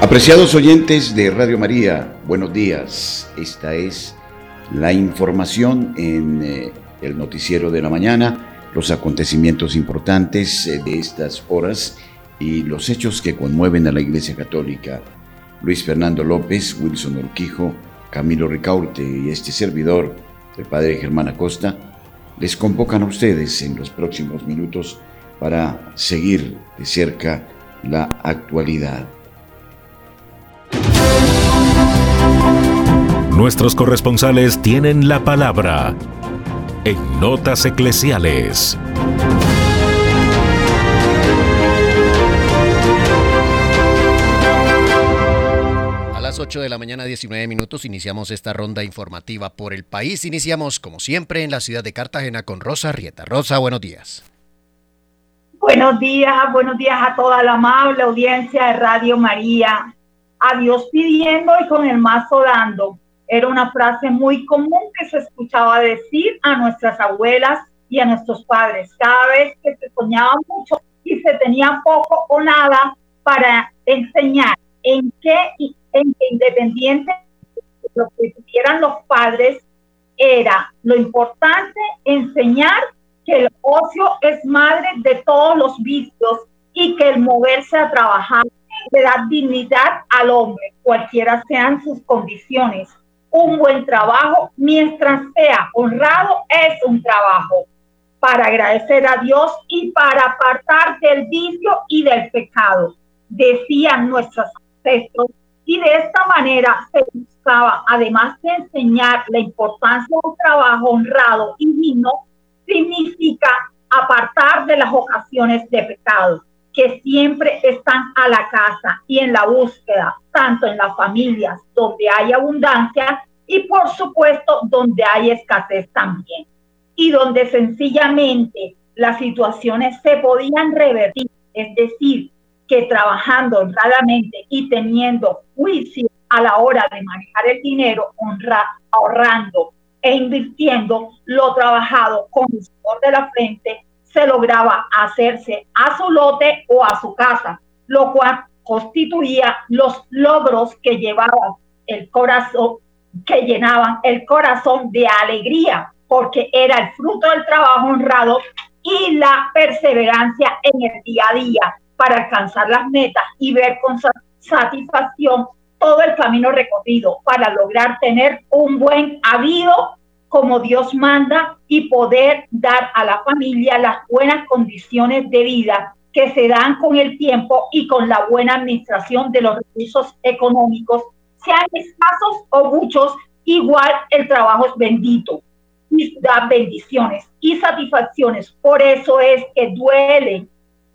Apreciados oyentes de Radio María, buenos días. Esta es la información en eh, el noticiero de la mañana, los acontecimientos importantes eh, de estas horas y los hechos que conmueven a la Iglesia Católica. Luis Fernando López, Wilson Urquijo, Camilo Ricaurte y este servidor, el Padre Germán Acosta, les convocan a ustedes en los próximos minutos para seguir de cerca la actualidad. Nuestros corresponsales tienen la palabra en Notas Eclesiales. A las 8 de la mañana, 19 minutos, iniciamos esta ronda informativa por el país. Iniciamos, como siempre, en la ciudad de Cartagena con Rosa Rieta. Rosa, buenos días. Buenos días, buenos días a toda la amable audiencia de Radio María. A Dios pidiendo y con el mazo dando era una frase muy común que se escuchaba decir a nuestras abuelas y a nuestros padres. Cada vez que se soñaba mucho y se tenía poco o nada para enseñar en qué, en qué independiente lo que tuvieran los padres era lo importante enseñar que el ocio es madre de todos los vicios y que el moverse a trabajar le da dignidad al hombre, cualquiera sean sus condiciones un buen trabajo, mientras sea honrado, es un trabajo para agradecer a Dios y para apartar del vicio y del pecado, decían nuestros ancestros. Y de esta manera se buscaba, además de enseñar la importancia de un trabajo honrado y digno, significa apartar de las ocasiones de pecado que siempre están a la casa y en la búsqueda, tanto en las familias donde hay abundancia y por supuesto donde hay escasez también. Y donde sencillamente las situaciones se podían revertir, es decir, que trabajando honradamente y teniendo juicio a la hora de manejar el dinero, honra, ahorrando e invirtiendo lo trabajado con el sudor de la frente, se lograba hacerse a su lote o a su casa, lo cual constituía los logros que llevaban el corazón, que llenaban el corazón de alegría, porque era el fruto del trabajo honrado y la perseverancia en el día a día para alcanzar las metas y ver con satisfacción todo el camino recorrido para lograr tener un buen habido como Dios manda y poder dar a la familia las buenas condiciones de vida que se dan con el tiempo y con la buena administración de los recursos económicos, sean escasos o muchos, igual el trabajo es bendito y da bendiciones y satisfacciones. Por eso es que duelen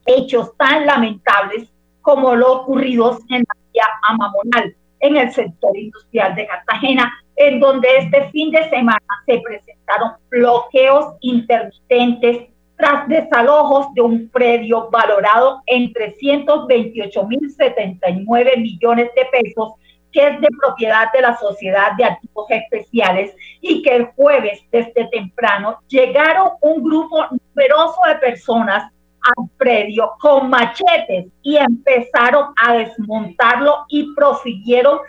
hechos tan lamentables como los ocurridos en la vía Amamonal, en el sector industrial de Cartagena, en donde este fin de semana se presentaron bloqueos intermitentes tras desalojos de un predio valorado en 328.079 millones de pesos, que es de propiedad de la Sociedad de Activos Especiales, y que el jueves desde temprano llegaron un grupo numeroso de personas al predio con machetes y empezaron a desmontarlo y prosiguieron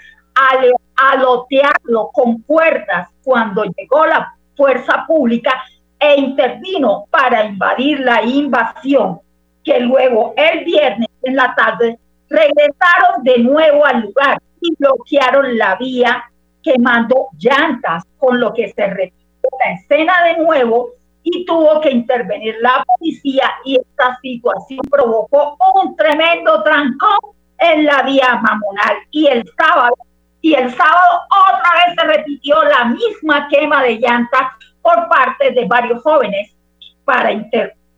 alotearlo con cuerdas cuando llegó la fuerza pública e intervino para invadir la invasión, que luego el viernes en la tarde regresaron de nuevo al lugar y bloquearon la vía quemando llantas, con lo que se repitió la escena de nuevo y tuvo que intervenir la policía y esta situación provocó un tremendo trancón en la vía mamonal. Y el sábado y el sábado otra vez se repitió la misma quema de llantas por parte de varios jóvenes para,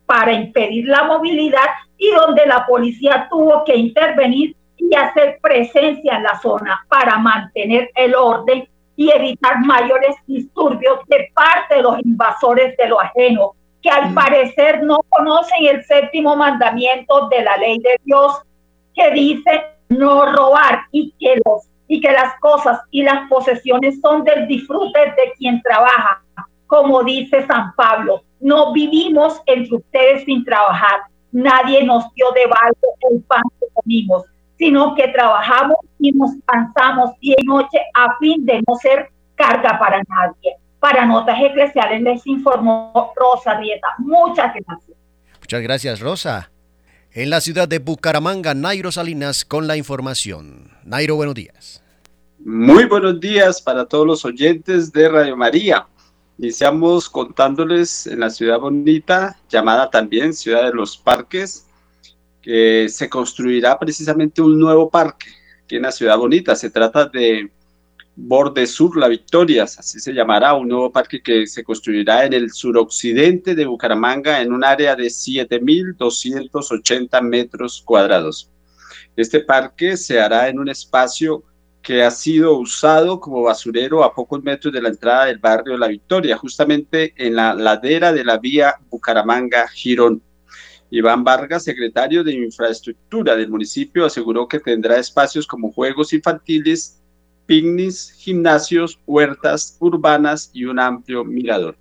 para impedir la movilidad y donde la policía tuvo que intervenir y hacer presencia en la zona para mantener el orden y evitar mayores disturbios de parte de los invasores de lo ajeno, que al mm. parecer no conocen el séptimo mandamiento de la ley de Dios, que dice no robar y que los y que las cosas y las posesiones son del disfrute de quien trabaja, como dice San Pablo. No vivimos entre ustedes sin trabajar. Nadie nos dio de valor el pan que comimos sino que trabajamos y nos cansamos día y noche a fin de no ser carga para nadie. Para Notas Eclesiales les informó Rosa Rieta. Muchas gracias. Muchas gracias, Rosa. En la ciudad de Bucaramanga, Nairo Salinas con la información. Nairo, buenos días. Muy buenos días para todos los oyentes de Radio María. Iniciamos contándoles en la ciudad bonita, llamada también Ciudad de los Parques, que se construirá precisamente un nuevo parque aquí en la ciudad bonita. Se trata de Borde Sur La Victoria, así se llamará, un nuevo parque que se construirá en el suroccidente de Bucaramanga en un área de 7.280 metros cuadrados. Este parque se hará en un espacio que ha sido usado como basurero a pocos metros de la entrada del barrio La Victoria, justamente en la ladera de la vía Bucaramanga-Girón. Iván Vargas, secretario de Infraestructura del municipio, aseguró que tendrá espacios como juegos infantiles, picnics, gimnasios, huertas urbanas y un amplio mirador.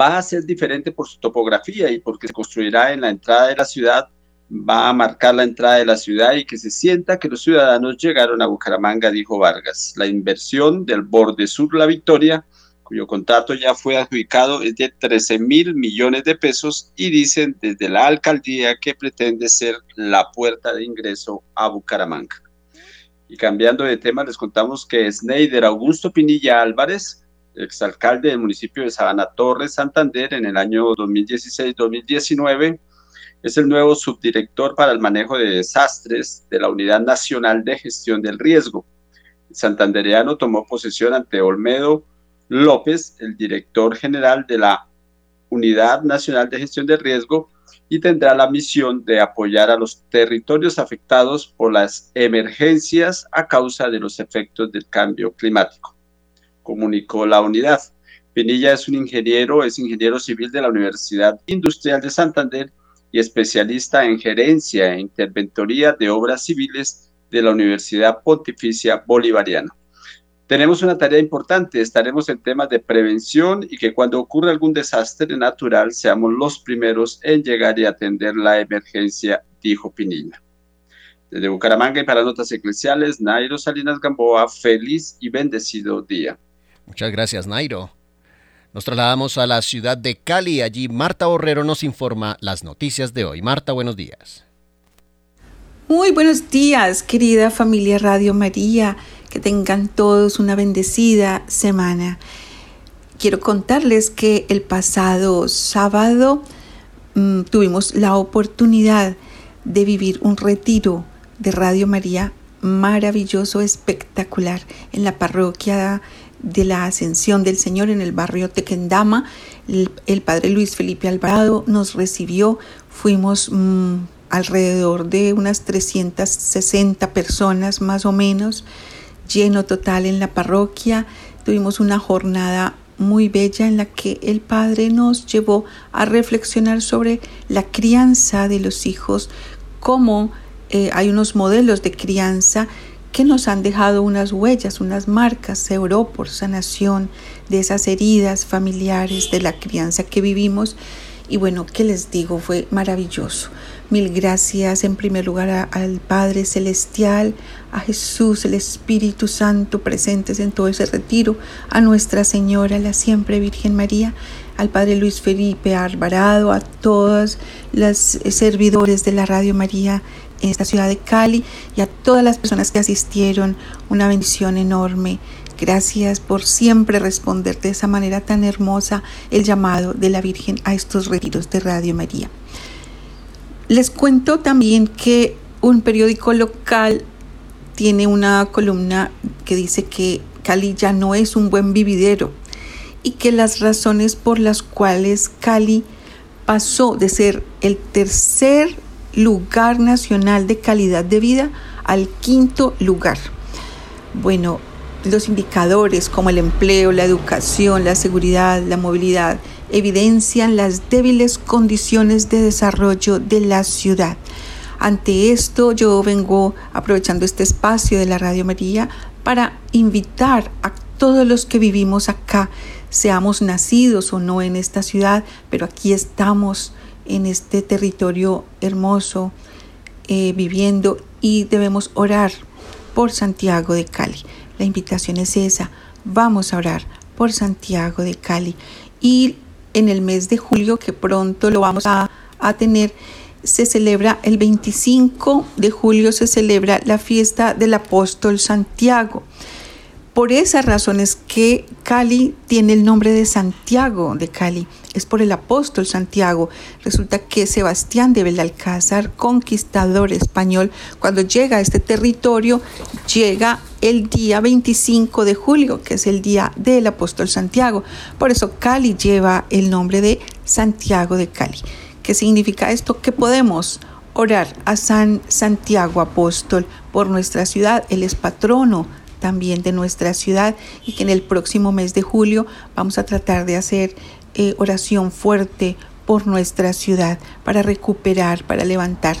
Va a ser diferente por su topografía y porque se construirá en la entrada de la ciudad va a marcar la entrada de la ciudad y que se sienta que los ciudadanos llegaron a Bucaramanga, dijo Vargas. La inversión del borde sur La Victoria, cuyo contrato ya fue adjudicado, es de 13 mil millones de pesos y dicen desde la alcaldía que pretende ser la puerta de ingreso a Bucaramanga. Y cambiando de tema, les contamos que Sneider Augusto Pinilla Álvarez, exalcalde del municipio de Sabana Torres, Santander, en el año 2016-2019, es el nuevo subdirector para el manejo de desastres de la Unidad Nacional de Gestión del Riesgo. El santandereano tomó posesión ante Olmedo López, el director general de la Unidad Nacional de Gestión del Riesgo, y tendrá la misión de apoyar a los territorios afectados por las emergencias a causa de los efectos del cambio climático, comunicó la unidad. Pinilla es un ingeniero, es ingeniero civil de la Universidad Industrial de Santander y especialista en gerencia e interventoría de obras civiles de la Universidad Pontificia Bolivariana. Tenemos una tarea importante, estaremos en temas de prevención y que cuando ocurra algún desastre natural seamos los primeros en llegar y atender la emergencia, dijo Pinilla. Desde Bucaramanga y para Notas Eclesiales, Nairo Salinas Gamboa, feliz y bendecido día. Muchas gracias, Nairo. Nos trasladamos a la ciudad de Cali. Allí Marta Borrero nos informa las noticias de hoy. Marta, buenos días. Muy buenos días, querida familia Radio María. Que tengan todos una bendecida semana. Quiero contarles que el pasado sábado mmm, tuvimos la oportunidad de vivir un retiro de Radio María maravilloso, espectacular en la parroquia de la ascensión del Señor en el barrio Tequendama. El, padre Luis Felipe Alvarado nos recibió, fuimos mmm, alrededor de unas 360 personas más o menos, lleno total en la parroquia. Tuvimos una jornada muy bella en la que el Padre nos llevó a reflexionar sobre la crianza de los hijos, cómo eh, hay unos modelos de crianza que nos han dejado unas huellas, unas marcas, se oró por sanación de esas heridas familiares, de la crianza que vivimos. Y bueno, ¿qué les digo? Fue maravilloso. Mil gracias en primer lugar a, al Padre Celestial, a Jesús, el Espíritu Santo presentes en todo ese retiro, a Nuestra Señora, la siempre Virgen María, al Padre Luis Felipe Alvarado, a todos los servidores de la Radio María en esta ciudad de Cali y a todas las personas que asistieron. Una bendición enorme. Gracias por siempre responder de esa manera tan hermosa el llamado de la Virgen a estos retiros de Radio María. Les cuento también que un periódico local tiene una columna que dice que Cali ya no es un buen vividero y que las razones por las cuales Cali pasó de ser el tercer lugar nacional de calidad de vida al quinto lugar. Bueno, los indicadores como el empleo, la educación, la seguridad, la movilidad, evidencian las débiles condiciones de desarrollo de la ciudad. Ante esto yo vengo aprovechando este espacio de la Radio María para invitar a todos los que vivimos acá, seamos nacidos o no en esta ciudad, pero aquí estamos en este territorio hermoso, eh, viviendo y debemos orar por Santiago de Cali. La invitación es esa, vamos a orar por Santiago de Cali. Y en el mes de julio, que pronto lo vamos a, a tener, se celebra el 25 de julio, se celebra la fiesta del apóstol Santiago. Por esas razones que Cali tiene el nombre de Santiago de Cali, es por el apóstol Santiago. Resulta que Sebastián de Belalcázar, conquistador español, cuando llega a este territorio, llega el día 25 de julio, que es el día del apóstol Santiago. Por eso Cali lleva el nombre de Santiago de Cali. ¿Qué significa esto? Que podemos orar a San Santiago Apóstol por nuestra ciudad. Él es patrono también de nuestra ciudad y que en el próximo mes de julio vamos a tratar de hacer eh, oración fuerte por nuestra ciudad para recuperar, para levantar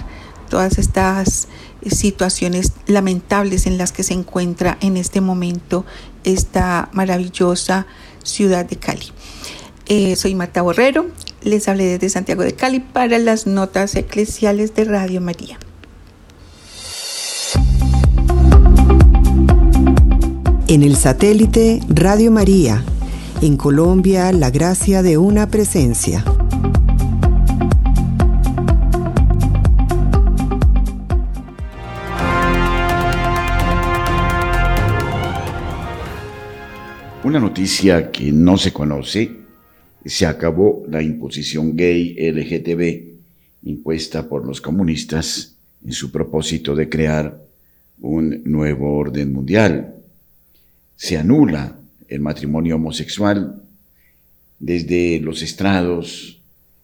todas estas situaciones lamentables en las que se encuentra en este momento esta maravillosa ciudad de Cali. Eh, soy Marta Borrero, les hablé desde Santiago de Cali para las notas eclesiales de Radio María. En el satélite Radio María, en Colombia, la gracia de una presencia. Una noticia que no se conoce, se acabó la imposición gay LGTB impuesta por los comunistas en su propósito de crear un nuevo orden mundial se anula el matrimonio homosexual desde los estrados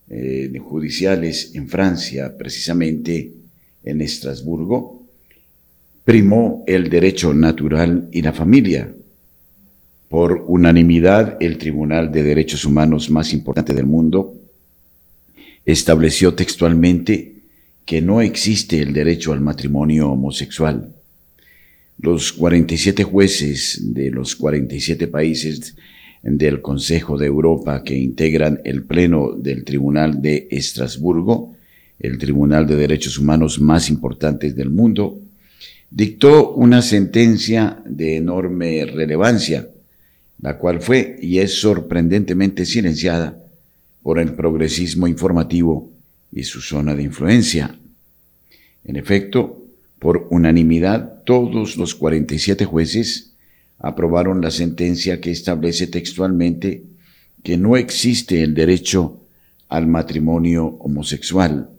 eh, judiciales en Francia, precisamente en Estrasburgo, primó el derecho natural y la familia. Por unanimidad, el Tribunal de Derechos Humanos más importante del mundo estableció textualmente que no existe el derecho al matrimonio homosexual los 47 jueces de los 47 países del Consejo de Europa que integran el Pleno del Tribunal de Estrasburgo, el Tribunal de Derechos Humanos más importante del mundo, dictó una sentencia de enorme relevancia, la cual fue y es sorprendentemente silenciada por el progresismo informativo y su zona de influencia. En efecto, por unanimidad, todos los 47 jueces aprobaron la sentencia que establece textualmente que no existe el derecho al matrimonio homosexual.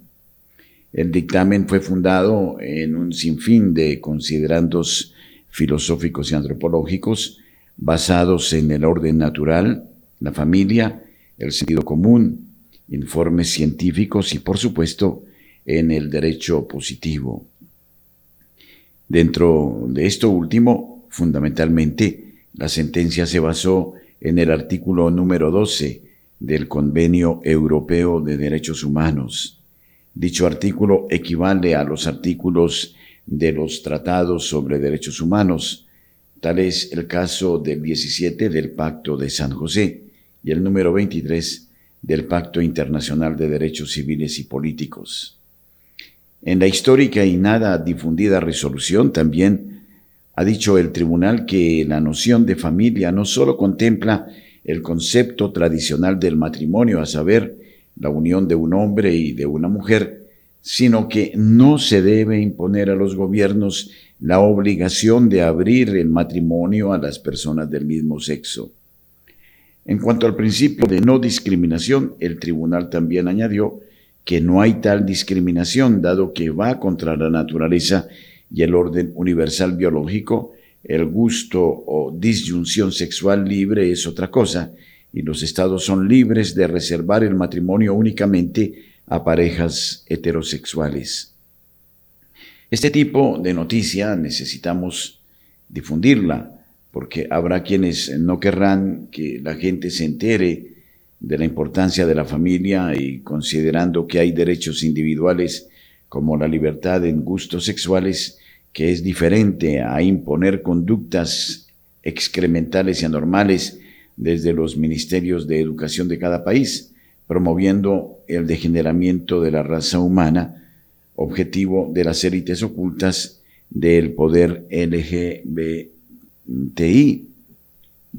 El dictamen fue fundado en un sinfín de considerandos filosóficos y antropológicos basados en el orden natural, la familia, el sentido común, informes científicos y, por supuesto, en el derecho positivo. Dentro de esto último, fundamentalmente, la sentencia se basó en el artículo número 12 del Convenio Europeo de Derechos Humanos. Dicho artículo equivale a los artículos de los tratados sobre derechos humanos, tal es el caso del 17 del Pacto de San José y el número 23 del Pacto Internacional de Derechos Civiles y Políticos. En la histórica y nada difundida resolución también ha dicho el tribunal que la noción de familia no solo contempla el concepto tradicional del matrimonio, a saber, la unión de un hombre y de una mujer, sino que no se debe imponer a los gobiernos la obligación de abrir el matrimonio a las personas del mismo sexo. En cuanto al principio de no discriminación, el tribunal también añadió que no hay tal discriminación, dado que va contra la naturaleza y el orden universal biológico, el gusto o disyunción sexual libre es otra cosa, y los estados son libres de reservar el matrimonio únicamente a parejas heterosexuales. Este tipo de noticia necesitamos difundirla, porque habrá quienes no querrán que la gente se entere de la importancia de la familia y considerando que hay derechos individuales como la libertad en gustos sexuales, que es diferente a imponer conductas excrementales y anormales desde los ministerios de educación de cada país, promoviendo el degeneramiento de la raza humana objetivo de las élites ocultas del poder LGBTI.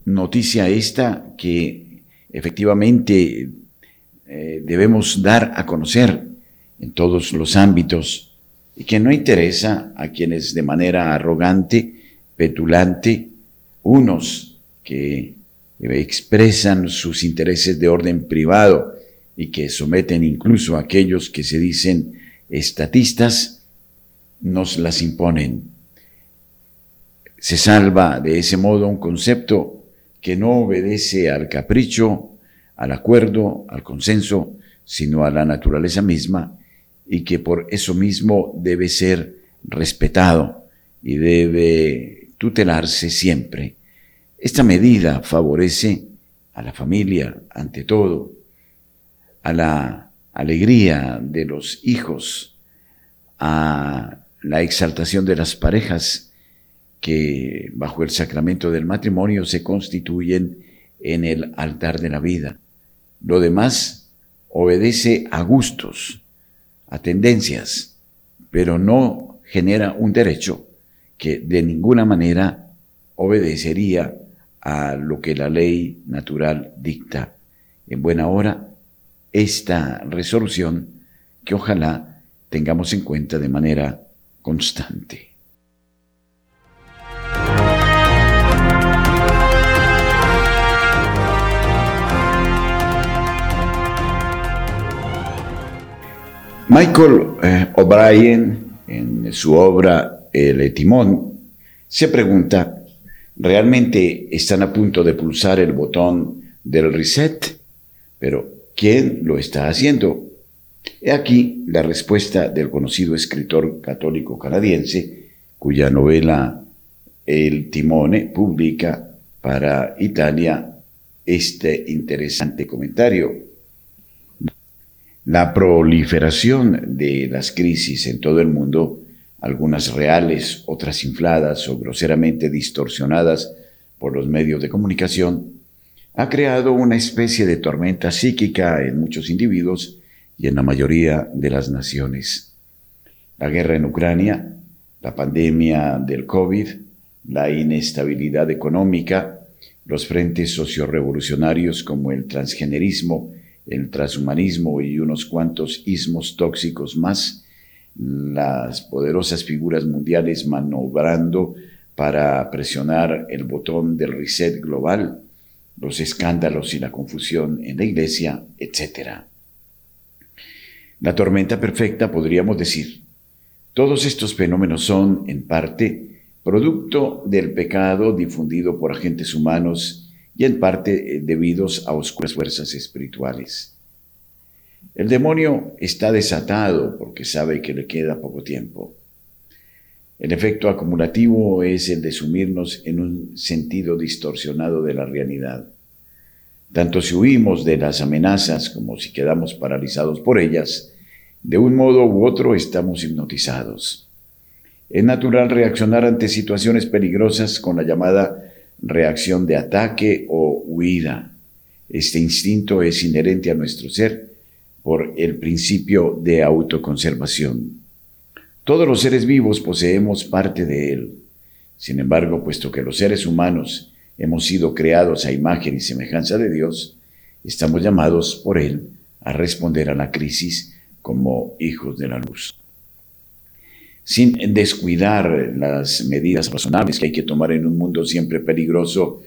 Noticia esta que efectivamente eh, debemos dar a conocer en todos los ámbitos y que no interesa a quienes de manera arrogante, petulante, unos que expresan sus intereses de orden privado y que someten incluso a aquellos que se dicen estatistas, nos las imponen. Se salva de ese modo un concepto que no obedece al capricho, al acuerdo, al consenso, sino a la naturaleza misma y que por eso mismo debe ser respetado y debe tutelarse siempre. Esta medida favorece a la familia ante todo, a la alegría de los hijos, a la exaltación de las parejas que bajo el sacramento del matrimonio se constituyen en el altar de la vida. Lo demás obedece a gustos, a tendencias, pero no genera un derecho que de ninguna manera obedecería a lo que la ley natural dicta. En buena hora, esta resolución que ojalá tengamos en cuenta de manera constante. Michael eh, O'Brien, en su obra El Timón, se pregunta, ¿realmente están a punto de pulsar el botón del reset? Pero, ¿quién lo está haciendo? He aquí la respuesta del conocido escritor católico canadiense, cuya novela El Timone publica para Italia este interesante comentario. La proliferación de las crisis en todo el mundo, algunas reales, otras infladas o groseramente distorsionadas por los medios de comunicación, ha creado una especie de tormenta psíquica en muchos individuos y en la mayoría de las naciones. La guerra en Ucrania, la pandemia del COVID, la inestabilidad económica, los frentes sociorevolucionarios como el transgenerismo, el transhumanismo y unos cuantos ismos tóxicos más, las poderosas figuras mundiales manobrando para presionar el botón del reset global, los escándalos y la confusión en la iglesia, etc. La tormenta perfecta, podríamos decir. Todos estos fenómenos son, en parte, producto del pecado difundido por agentes humanos y en parte eh, debidos a oscuras fuerzas espirituales. El demonio está desatado porque sabe que le queda poco tiempo. El efecto acumulativo es el de sumirnos en un sentido distorsionado de la realidad. Tanto si huimos de las amenazas como si quedamos paralizados por ellas, de un modo u otro estamos hipnotizados. Es natural reaccionar ante situaciones peligrosas con la llamada reacción de ataque o huida. Este instinto es inherente a nuestro ser por el principio de autoconservación. Todos los seres vivos poseemos parte de él. Sin embargo, puesto que los seres humanos hemos sido creados a imagen y semejanza de Dios, estamos llamados por Él a responder a la crisis como hijos de la luz sin descuidar las medidas razonables que hay que tomar en un mundo siempre peligroso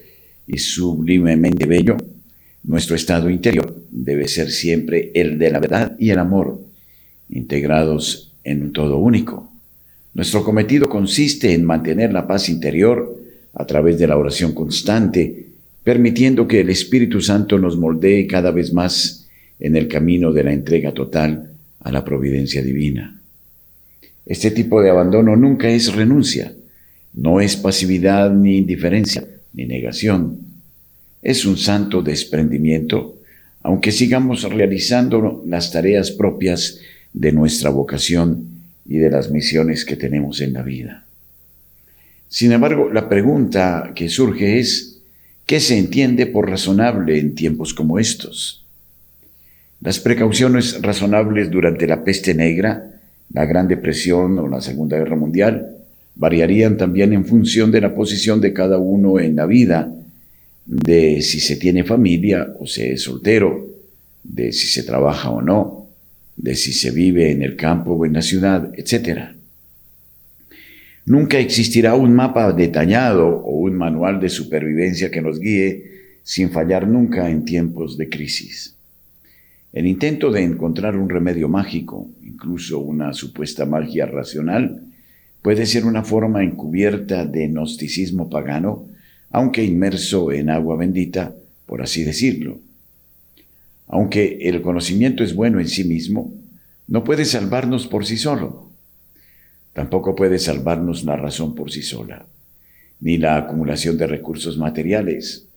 y sublimemente bello, nuestro estado interior debe ser siempre el de la verdad y el amor, integrados en un todo único. Nuestro cometido consiste en mantener la paz interior a través de la oración constante, permitiendo que el Espíritu Santo nos moldee cada vez más en el camino de la entrega total a la providencia divina. Este tipo de abandono nunca es renuncia, no es pasividad ni indiferencia, ni negación. Es un santo desprendimiento, aunque sigamos realizando las tareas propias de nuestra vocación y de las misiones que tenemos en la vida. Sin embargo, la pregunta que surge es, ¿qué se entiende por razonable en tiempos como estos? Las precauciones razonables durante la peste negra la Gran Depresión o la Segunda Guerra Mundial, variarían también en función de la posición de cada uno en la vida, de si se tiene familia o se es soltero, de si se trabaja o no, de si se vive en el campo o en la ciudad, etc. Nunca existirá un mapa detallado o un manual de supervivencia que nos guíe sin fallar nunca en tiempos de crisis. El intento de encontrar un remedio mágico, incluso una supuesta magia racional, puede ser una forma encubierta de gnosticismo pagano, aunque inmerso en agua bendita, por así decirlo. Aunque el conocimiento es bueno en sí mismo, no puede salvarnos por sí solo. Tampoco puede salvarnos la razón por sí sola, ni la acumulación de recursos materiales.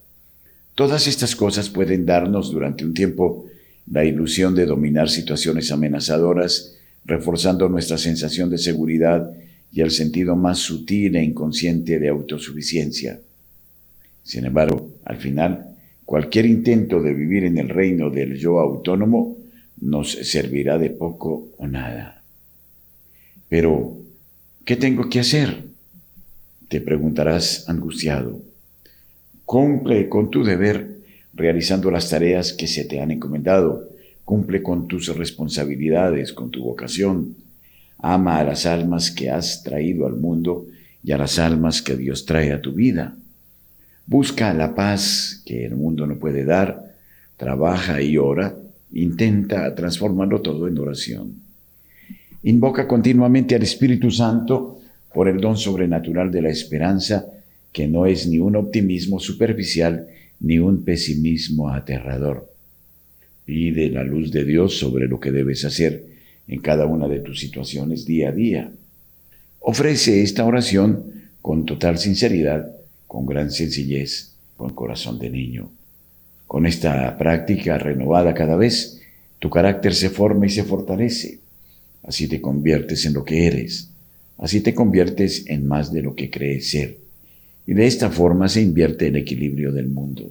Todas estas cosas pueden darnos durante un tiempo la ilusión de dominar situaciones amenazadoras, reforzando nuestra sensación de seguridad y el sentido más sutil e inconsciente de autosuficiencia. Sin embargo, al final, cualquier intento de vivir en el reino del yo autónomo nos servirá de poco o nada. Pero, ¿qué tengo que hacer? Te preguntarás angustiado. Cumple con tu deber realizando las tareas que se te han encomendado. Cumple con tus responsabilidades, con tu vocación. Ama a las almas que has traído al mundo y a las almas que Dios trae a tu vida. Busca la paz que el mundo no puede dar. Trabaja y ora Intenta transformarlo todo en oración. Invoca continuamente al Espíritu Santo por el don sobrenatural de la esperanza, que no es ni un optimismo superficial ni un pesimismo aterrador. Pide la luz de Dios sobre lo que debes hacer en cada una de tus situaciones día a día. Ofrece esta oración con total sinceridad, con gran sencillez, con corazón de niño. Con esta práctica renovada cada vez, tu carácter se forma y se fortalece. Así te conviertes en lo que eres. Así te conviertes en más de lo que crees ser. Y de esta forma se invierte el equilibrio del mundo.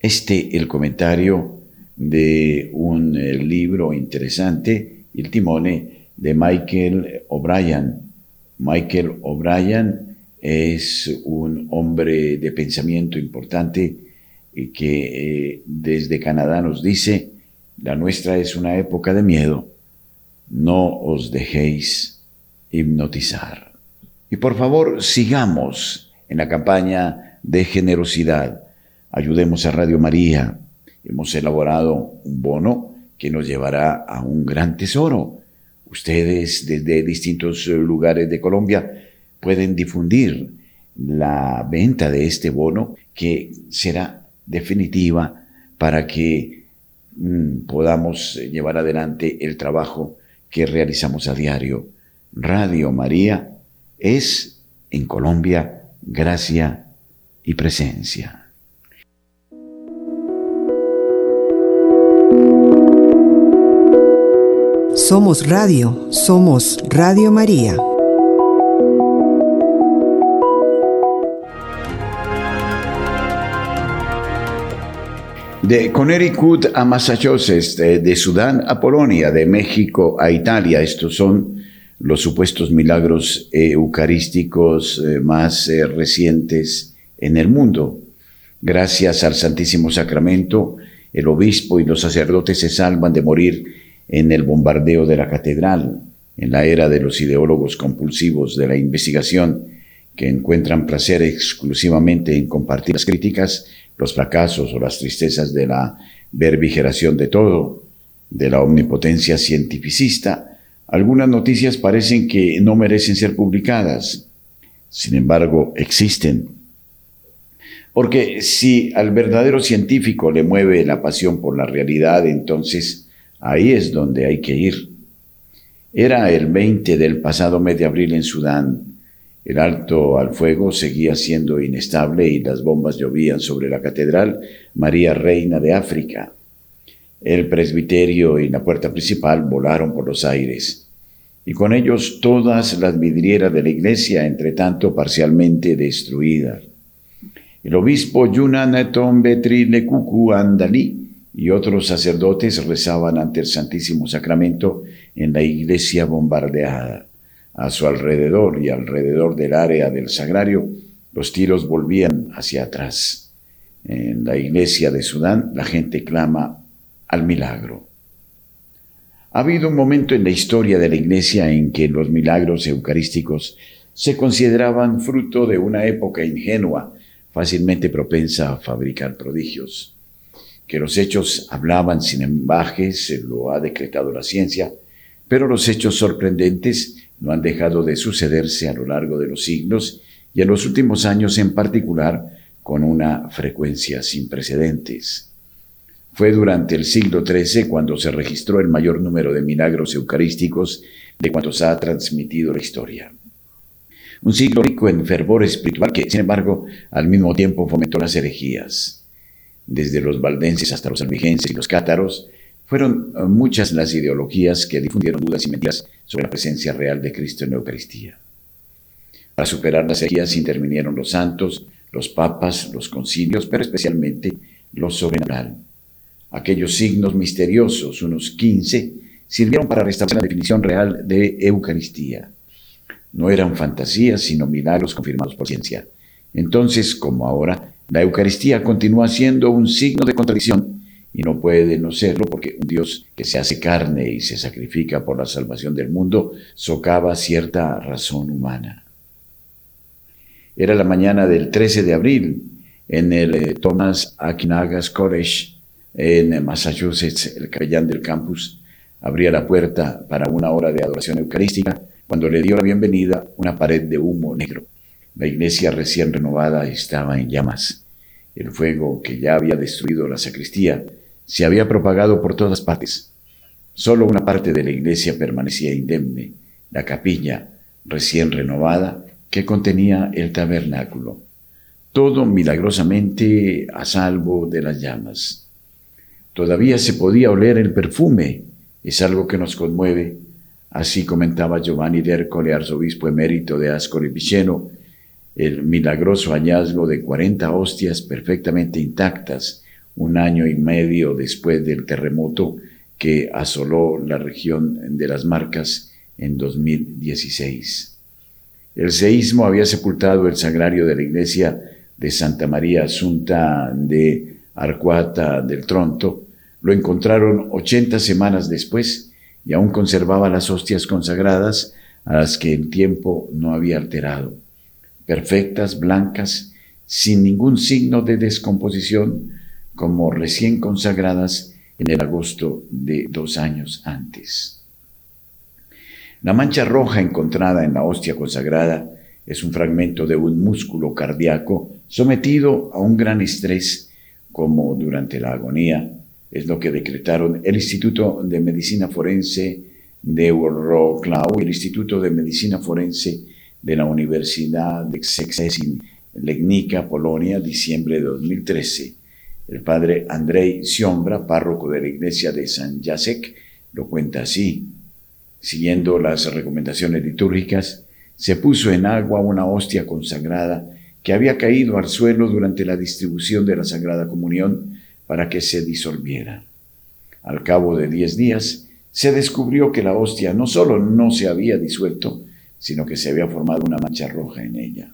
Este el comentario de un eh, libro interesante, El timone de Michael O'Brien. Michael O'Brien es un hombre de pensamiento importante que eh, desde Canadá nos dice, la nuestra es una época de miedo, no os dejéis hipnotizar. Y por favor, sigamos en la campaña de generosidad. Ayudemos a Radio María. Hemos elaborado un bono que nos llevará a un gran tesoro. Ustedes desde distintos lugares de Colombia pueden difundir la venta de este bono que será definitiva para que mm, podamos llevar adelante el trabajo que realizamos a diario. Radio María es en Colombia gracia y presencia. Somos radio, somos Radio María. De Connecticut a Massachusetts, de, Sudán a Polonia, de México a Italia. Estos son los supuestos milagros eucarísticos eh, más eh, recientes en el mundo. Gracias al Santísimo Sacramento, el obispo y los sacerdotes se salvan de morir en el bombardeo de la catedral, en la era de los ideólogos compulsivos de la investigación, que encuentran placer exclusivamente en compartir las críticas los fracasos o las tristezas de la verbigeración de todo, de la omnipotencia cientificista, algunas noticias parecen que no merecen ser publicadas. Sin embargo, existen. Porque si al verdadero científico le mueve la pasión por la realidad, entonces ahí es donde hay que ir. Era el 20 del pasado mes de abril en Sudán, el alto al fuego seguía siendo inestable y las bombas llovían sobre la catedral María Reina de África. El presbiterio y la puerta principal volaron por los aires, y con ellos todas las vidrieras de la iglesia, entre tanto parcialmente destruidas. El obispo Yunan Betri Lekuku Andalí y otros sacerdotes rezaban ante el Santísimo Sacramento en la iglesia bombardeada. A su alrededor y alrededor del área del sagrario, los tiros volvían hacia atrás. En la iglesia de Sudán, la gente clama al milagro. Ha habido un momento en la historia de la iglesia en que los milagros eucarísticos se consideraban fruto de una época ingenua, fácilmente propensa a fabricar prodigios. Que los hechos hablaban sin embajes, se lo ha decretado la ciencia, pero los hechos sorprendentes no han dejado de sucederse a lo largo de los siglos y en los últimos años en particular con una frecuencia sin precedentes. Fue durante el siglo XIII cuando se registró el mayor número de milagros eucarísticos de cuantos ha transmitido la historia. Un siglo rico en fervor espiritual que, sin embargo, al mismo tiempo fomentó las herejías. Desde los valdenses hasta los albigenses y los cátaros, fueron eh, muchas las ideologías que difundieron dudas y mentiras sobre la presencia real de Cristo en la Eucaristía. Para superar las herejías intervinieron los santos, los papas, los concilios, pero especialmente lo sobrenatural. Aquellos signos misteriosos, unos 15, sirvieron para restablecer la definición real de Eucaristía. No eran fantasías, sino milagros confirmados por ciencia. Entonces, como ahora, la Eucaristía continúa siendo un signo de contradicción y no puede no serlo porque un Dios que se hace carne y se sacrifica por la salvación del mundo socava cierta razón humana. Era la mañana del 13 de abril en el eh, Thomas Aquinas College en Massachusetts, el capellán del campus abría la puerta para una hora de adoración eucarística cuando le dio la bienvenida una pared de humo negro. La iglesia recién renovada estaba en llamas. El fuego que ya había destruido la sacristía se había propagado por todas partes. Solo una parte de la iglesia permanecía indemne, la capilla, recién renovada, que contenía el tabernáculo. Todo milagrosamente a salvo de las llamas. Todavía se podía oler el perfume, es algo que nos conmueve. Así comentaba Giovanni d'Ercole, arzobispo emérito de Ascoli Piceno, el milagroso hallazgo de 40 hostias perfectamente intactas un año y medio después del terremoto que asoló la región de las Marcas en 2016. El seísmo había sepultado el sagrario de la iglesia de Santa María Asunta de Arcuata del Tronto. Lo encontraron 80 semanas después y aún conservaba las hostias consagradas a las que el tiempo no había alterado, perfectas, blancas, sin ningún signo de descomposición, como recién consagradas en el agosto de dos años antes. La mancha roja encontrada en la hostia consagrada es un fragmento de un músculo cardíaco sometido a un gran estrés, como durante la agonía, es lo que decretaron el Instituto de Medicina Forense de Wrocław y el Instituto de Medicina Forense de la Universidad de Szczecin, Legnica, Polonia, diciembre de 2013. El padre Andrei Siombra, párroco de la iglesia de San Jacek, lo cuenta así. Siguiendo las recomendaciones litúrgicas, se puso en agua una hostia consagrada que había caído al suelo durante la distribución de la Sagrada Comunión para que se disolviera. Al cabo de diez días, se descubrió que la hostia no solo no se había disuelto, sino que se había formado una mancha roja en ella.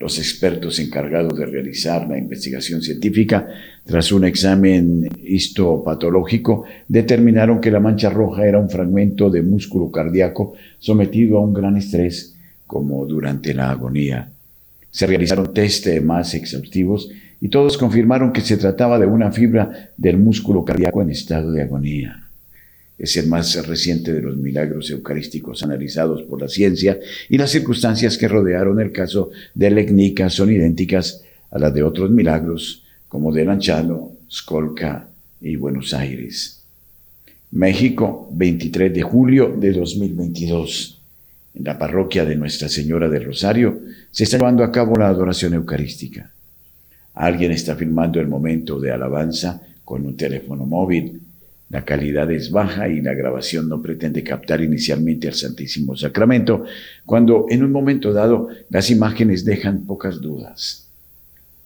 Los expertos encargados de realizar la investigación científica, tras un examen histopatológico, determinaron que la mancha roja era un fragmento de músculo cardíaco sometido a un gran estrés, como durante la agonía. Se realizaron test más exhaustivos y todos confirmaron que se trataba de una fibra del músculo cardíaco en estado de agonía es el más reciente de los milagros eucarísticos analizados por la ciencia y las circunstancias que rodearon el caso de Legnica son idénticas a las de otros milagros como de Lanchano, Skolka y Buenos Aires. México, 23 de julio de 2022. En la parroquia de Nuestra Señora del Rosario se está llevando a cabo la adoración eucarística. Alguien está filmando el momento de alabanza con un teléfono móvil la calidad es baja y la grabación no pretende captar inicialmente al Santísimo Sacramento, cuando en un momento dado las imágenes dejan pocas dudas.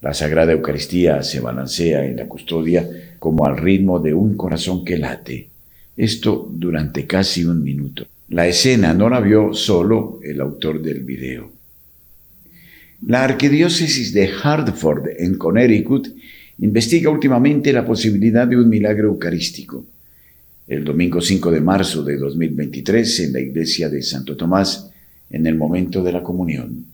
La Sagrada Eucaristía se balancea en la custodia como al ritmo de un corazón que late. Esto durante casi un minuto. La escena no la vio solo el autor del video. La arquidiócesis de Hartford, en Connecticut, investiga últimamente la posibilidad de un milagro eucarístico. El domingo 5 de marzo de 2023, en la iglesia de Santo Tomás, en el momento de la comunión.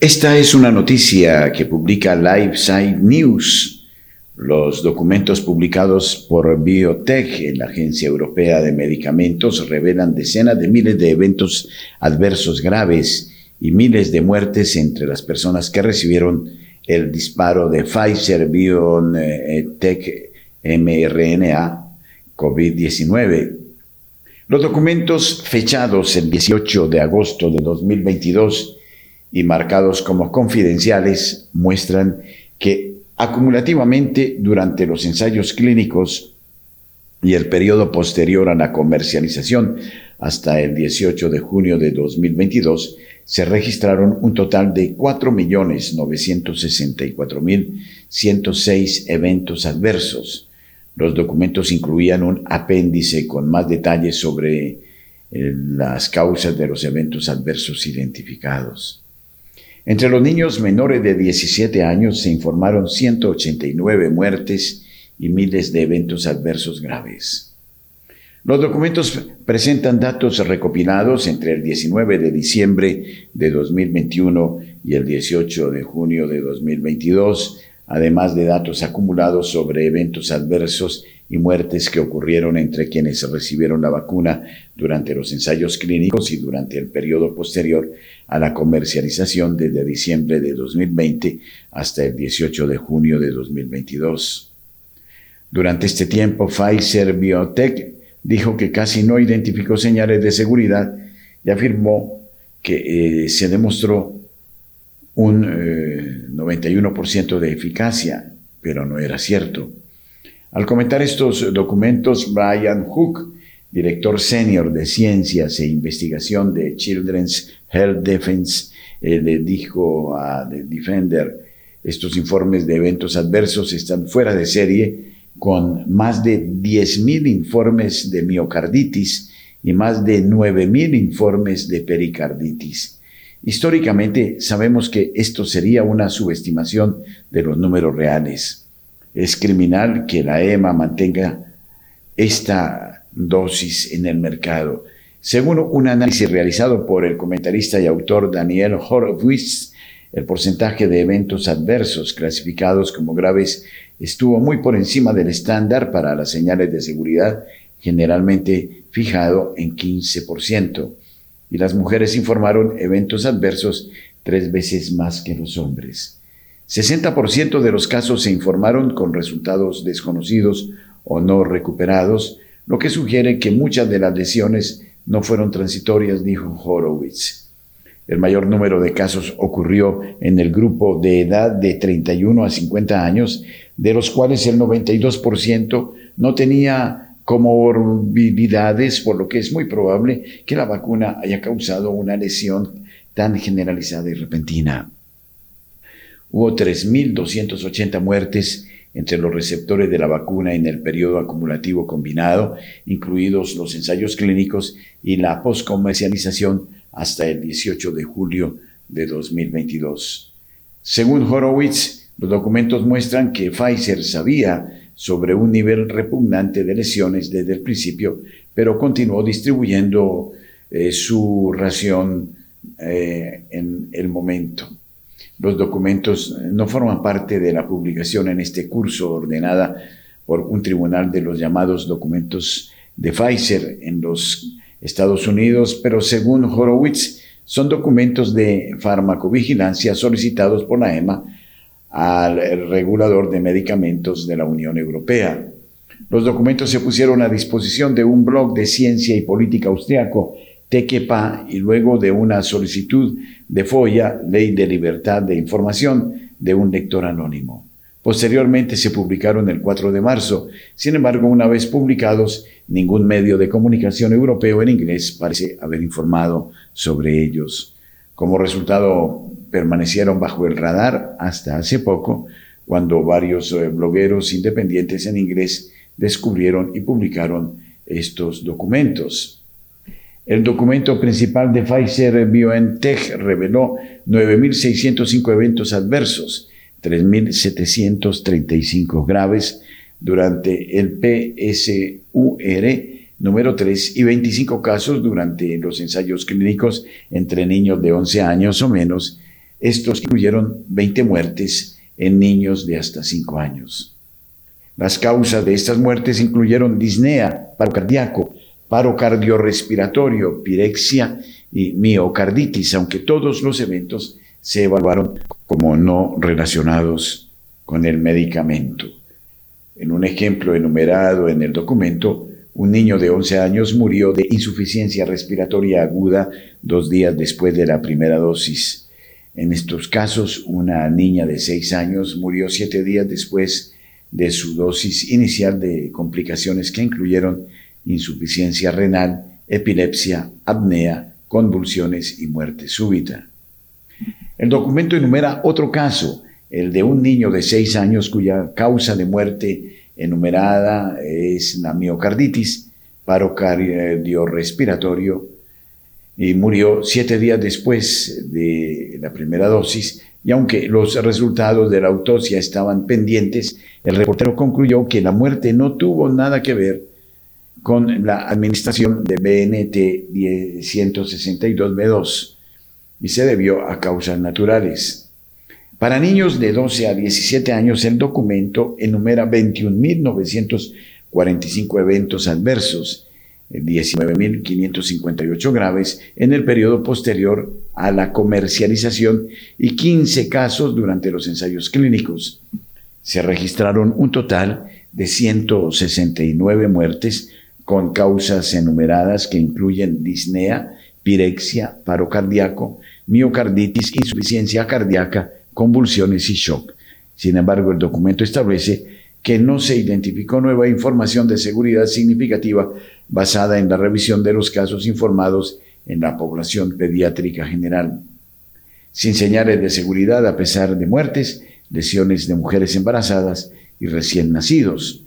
Esta es una noticia que publica LifeSide News. Los documentos publicados por Biotech, la Agencia Europea de Medicamentos, revelan decenas de miles de eventos adversos graves y miles de muertes entre las personas que recibieron el disparo de Pfizer BioNTech mRNA COVID-19. Los documentos fechados el 18 de agosto de 2022 y marcados como confidenciales muestran que acumulativamente durante los ensayos clínicos y el periodo posterior a la comercialización hasta el 18 de junio de 2022 se registraron un total de 4.964.106 eventos adversos. Los documentos incluían un apéndice con más detalles sobre eh, las causas de los eventos adversos identificados. Entre los niños menores de 17 años se informaron 189 muertes y miles de eventos adversos graves. Los documentos presentan datos recopilados entre el 19 de diciembre de 2021 y el 18 de junio de 2022, además de datos acumulados sobre eventos adversos y muertes que ocurrieron entre quienes recibieron la vacuna durante los ensayos clínicos y durante el periodo posterior a la comercialización desde diciembre de 2020 hasta el 18 de junio de 2022. Durante este tiempo, Pfizer Biotech dijo que casi no identificó señales de seguridad y afirmó que eh, se demostró un 91% eh, de eficacia, pero no era cierto. Al comentar estos documentos, Brian Hook, director senior de Ciencias e Investigación de Children's Health Defense, eh, le dijo a The Defender, estos informes de eventos adversos están fuera de serie con más de 10.000 informes de miocarditis y más de 9.000 informes de pericarditis. Históricamente sabemos que esto sería una subestimación de los números reales. Es criminal que la EMA mantenga esta dosis en el mercado. Según un análisis realizado por el comentarista y autor Daniel Horowitz, el porcentaje de eventos adversos clasificados como graves estuvo muy por encima del estándar para las señales de seguridad, generalmente fijado en 15%, y las mujeres informaron eventos adversos tres veces más que los hombres. 60% de los casos se informaron con resultados desconocidos o no recuperados, lo que sugiere que muchas de las lesiones no fueron transitorias, dijo Horowitz. El mayor número de casos ocurrió en el grupo de edad de 31 a 50 años, de los cuales el 92% no tenía comorbilidades, por lo que es muy probable que la vacuna haya causado una lesión tan generalizada y repentina. Hubo 3.280 muertes entre los receptores de la vacuna en el periodo acumulativo combinado, incluidos los ensayos clínicos y la poscomercialización hasta el 18 de julio de 2022. Según Horowitz, los documentos muestran que Pfizer sabía sobre un nivel repugnante de lesiones desde el principio, pero continuó distribuyendo eh, su ración eh, en el momento. Los documentos no forman parte de la publicación en este curso ordenada por un tribunal de los llamados documentos de Pfizer en los Estados Unidos, pero según Horowitz, son documentos de farmacovigilancia solicitados por la EMA al regulador de medicamentos de la Unión Europea. Los documentos se pusieron a disposición de un blog de ciencia y política austriaco Tequepa y luego de una solicitud de FOIA, Ley de Libertad de Información, de un lector anónimo. Posteriormente se publicaron el 4 de marzo. Sin embargo, una vez publicados, ningún medio de comunicación europeo en inglés parece haber informado sobre ellos. Como resultado, permanecieron bajo el radar hasta hace poco, cuando varios eh, blogueros independientes en inglés descubrieron y publicaron estos documentos. El documento principal de Pfizer BioNTech reveló 9.605 eventos adversos, 3.735 graves durante el PSUR número 3 y 25 casos durante los ensayos clínicos entre niños de 11 años o menos. Estos incluyeron 20 muertes en niños de hasta 5 años. Las causas de estas muertes incluyeron disnea, paro cardíaco, paro cardiorrespiratorio, pirexia y miocarditis, aunque todos los eventos se evaluaron como no relacionados con el medicamento. En un ejemplo enumerado en el documento, un niño de 11 años murió de insuficiencia respiratoria aguda dos días después de la primera dosis. En estos casos, una niña de 6 años murió siete días después de su dosis inicial de complicaciones que incluyeron insuficiencia renal, epilepsia, apnea, convulsiones y muerte súbita. El documento enumera otro caso, el de un niño de 6 años cuya causa de muerte enumerada es la miocarditis, paro cardiorrespiratorio, y murió siete días después de la primera dosis, y aunque los resultados de la autopsia estaban pendientes, el reportero concluyó que la muerte no tuvo nada que ver con la administración de BNT 162B2 y se debió a causas naturales. Para niños de 12 a 17 años, el documento enumera 21.945 eventos adversos, 19.558 graves en el periodo posterior a la comercialización y 15 casos durante los ensayos clínicos. Se registraron un total de 169 muertes con causas enumeradas que incluyen disnea, pirexia, paro cardíaco, miocarditis, insuficiencia cardíaca, convulsiones y shock. Sin embargo, el documento establece que no se identificó nueva información de seguridad significativa basada en la revisión de los casos informados en la población pediátrica general. Sin señales de seguridad a pesar de muertes, lesiones de mujeres embarazadas y recién nacidos.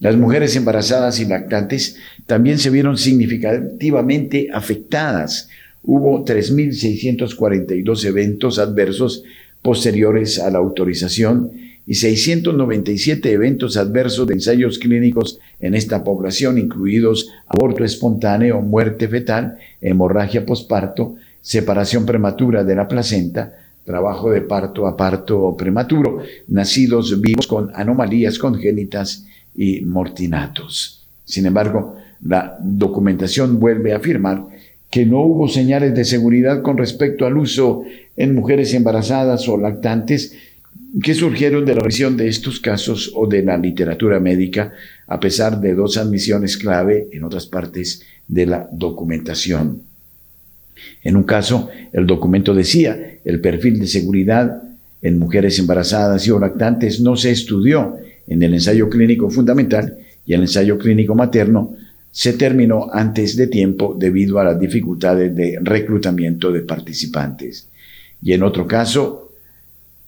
Las mujeres embarazadas y lactantes también se vieron significativamente afectadas. Hubo 3.642 eventos adversos posteriores a la autorización y 697 eventos adversos de ensayos clínicos en esta población, incluidos aborto espontáneo, muerte fetal, hemorragia posparto, separación prematura de la placenta, trabajo de parto a parto prematuro, nacidos vivos con anomalías congénitas y mortinatos. Sin embargo, la documentación vuelve a afirmar que no hubo señales de seguridad con respecto al uso en mujeres embarazadas o lactantes que surgieron de la revisión de estos casos o de la literatura médica, a pesar de dos admisiones clave en otras partes de la documentación. En un caso, el documento decía, el perfil de seguridad en mujeres embarazadas y o lactantes no se estudió en el ensayo clínico fundamental y el ensayo clínico materno se terminó antes de tiempo debido a las dificultades de reclutamiento de participantes. Y en otro caso,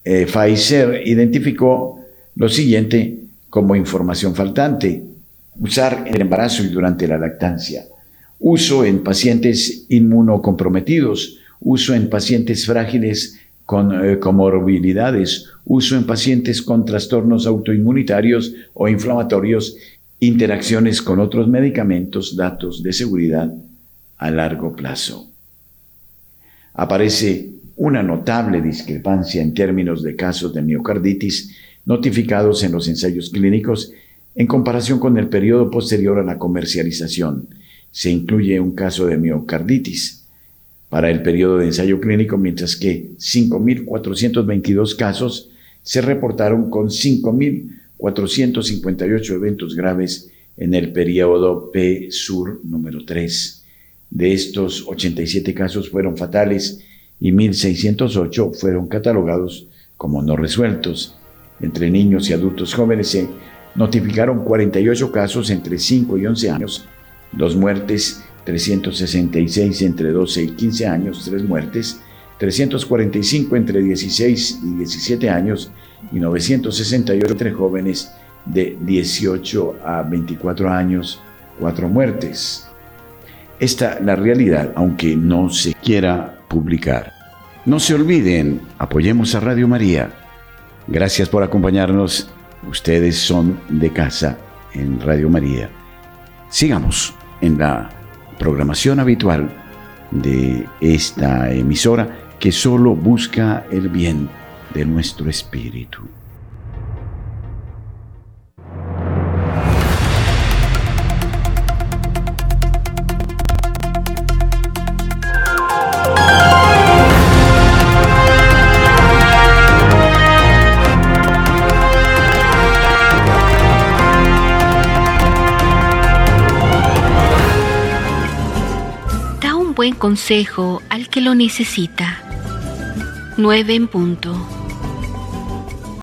eh, Pfizer identificó lo siguiente como información faltante. Usar el embarazo y durante la lactancia. Uso en pacientes inmunocomprometidos. Uso en pacientes frágiles con eh, comorbilidades. Uso en pacientes con trastornos autoinmunitarios o inflamatorios. Interacciones con otros medicamentos, datos de seguridad a largo plazo. Aparece una notable discrepancia en términos de casos de miocarditis notificados en los ensayos clínicos en comparación con el periodo posterior a la comercialización. Se incluye un caso de miocarditis para el periodo de ensayo clínico, mientras que 5.422 casos se reportaron con 5.458 eventos graves en el periodo P-SUR número 3. De estos, 87 casos fueron fatales y 1.608 fueron catalogados como no resueltos. Entre niños y adultos jóvenes se notificaron 48 casos entre 5 y 11 años, dos muertes, 366 entre 12 y 15 años, tres muertes, 345 entre 16 y 17 años y 968 entre jóvenes de 18 a 24 años, cuatro muertes. Esta la realidad, aunque no se quiera publicar. No se olviden, apoyemos a Radio María. Gracias por acompañarnos. Ustedes son de casa en Radio María. Sigamos en la programación habitual de esta emisora que solo busca el bien de nuestro espíritu. Consejo al que lo necesita. 9 en punto.